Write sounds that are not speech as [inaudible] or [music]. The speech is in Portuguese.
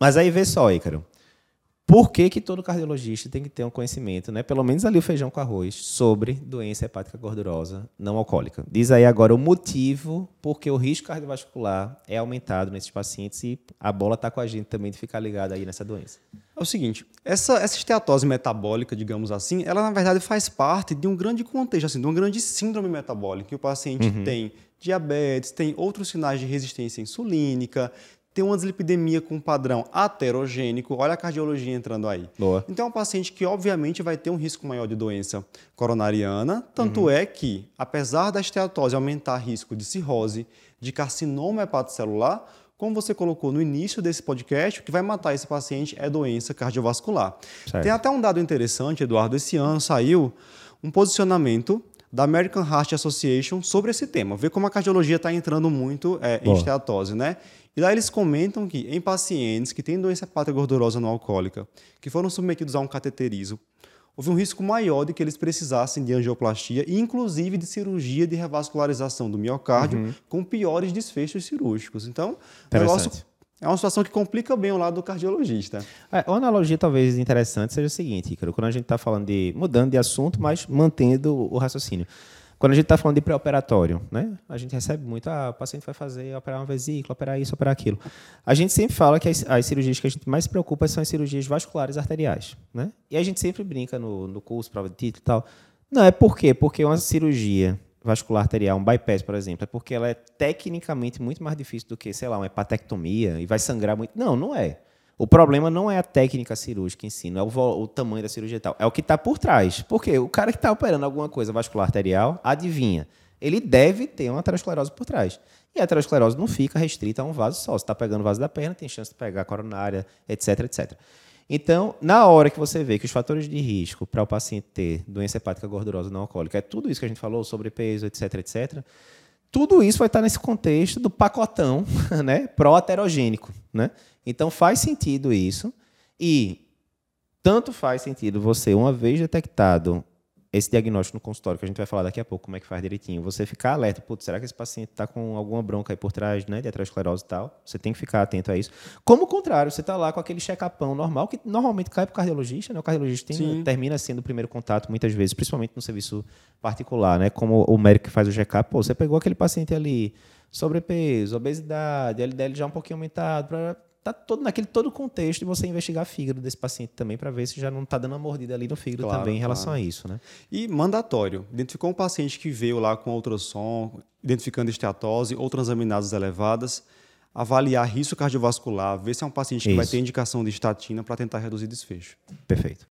Mas aí vê só, Ícaro. Por que, que todo cardiologista tem que ter um conhecimento, né? Pelo menos ali o feijão com arroz, sobre doença hepática gordurosa não alcoólica. Diz aí agora o motivo porque o risco cardiovascular é aumentado nesses pacientes e a bola está com a gente também de ficar ligado aí nessa doença. É o seguinte, essa, essa esteatose metabólica, digamos assim, ela na verdade faz parte de um grande contexto, assim, de uma grande síndrome metabólica, que o paciente uhum. tem diabetes, tem outros sinais de resistência insulínica, tem uma dislipidemia com padrão aterogênico, olha a cardiologia entrando aí. Boa. Então é um paciente que obviamente vai ter um risco maior de doença coronariana, tanto uhum. é que, apesar da esteatose aumentar risco de cirrose, de carcinoma hepatocelular, como você colocou no início desse podcast, o que vai matar esse paciente é doença cardiovascular. Certo. Tem até um dado interessante, Eduardo, esse ano saiu um posicionamento da American Heart Association sobre esse tema. Ver como a cardiologia está entrando muito é, em esteatose, né? E lá eles comentam que em pacientes que têm doença hepática gordurosa não alcoólica, que foram submetidos a um cateterismo, houve um risco maior de que eles precisassem de angioplastia e inclusive de cirurgia de revascularização do miocárdio uhum. com piores desfechos cirúrgicos. Então, o negócio é uma situação que complica bem o lado do cardiologista. É, uma analogia talvez interessante seja o seguinte, Ícaro, quando a gente está falando de mudando de assunto, mas mantendo o raciocínio. Quando a gente está falando de pré-operatório, né? A gente recebe muito, ah, o paciente vai fazer, operar uma vesícula, operar isso, operar aquilo. A gente sempre fala que as, as, cirurgias que a gente mais se preocupa são as cirurgias vasculares arteriais, né? E a gente sempre brinca no, no curso, prova de título e tal. Não, é por quê? Porque uma cirurgia vascular arterial, um bypass, por exemplo, é porque ela é tecnicamente muito mais difícil do que, sei lá, uma hepatectomia e vai sangrar muito. Não, não é. O problema não é a técnica cirúrgica em si, não é o, o tamanho da cirurgia e tal. É o que está por trás. Porque o cara que está operando alguma coisa vascular arterial, adivinha, ele deve ter uma aterosclerose por trás. E a aterosclerose não fica restrita a um vaso só. Você está pegando o vaso da perna, tem chance de pegar a coronária, etc, etc. Então, na hora que você vê que os fatores de risco para o paciente ter doença hepática gordurosa não alcoólica é tudo isso que a gente falou, sobrepeso, etc, etc, tudo isso vai estar nesse contexto do pacotão [laughs] né, pró-aterogênico. Né? Então faz sentido isso. E tanto faz sentido você, uma vez detectado esse diagnóstico no consultório, que a gente vai falar daqui a pouco como é que faz direitinho, você ficar alerta, putz, será que esse paciente está com alguma bronca aí por trás, né, de aterosclerose e tal? Você tem que ficar atento a isso. Como o contrário, você está lá com aquele check-upão normal, que normalmente cai para o cardiologista, né? O cardiologista tem, termina sendo o primeiro contato muitas vezes, principalmente no serviço particular, né? Como o médico que faz o check-up, pô, você pegou aquele paciente ali, sobrepeso, obesidade, LDL já um pouquinho aumentado, para tá todo naquele todo contexto de você investigar fígado desse paciente também para ver se já não está dando uma mordida ali no fígado claro, também em relação claro. a isso, né? E mandatório. Identificou um paciente que veio lá com ultrassom, identificando esteatose ou transaminases elevadas, avaliar risco cardiovascular, ver se é um paciente que isso. vai ter indicação de estatina para tentar reduzir desfecho. Perfeito.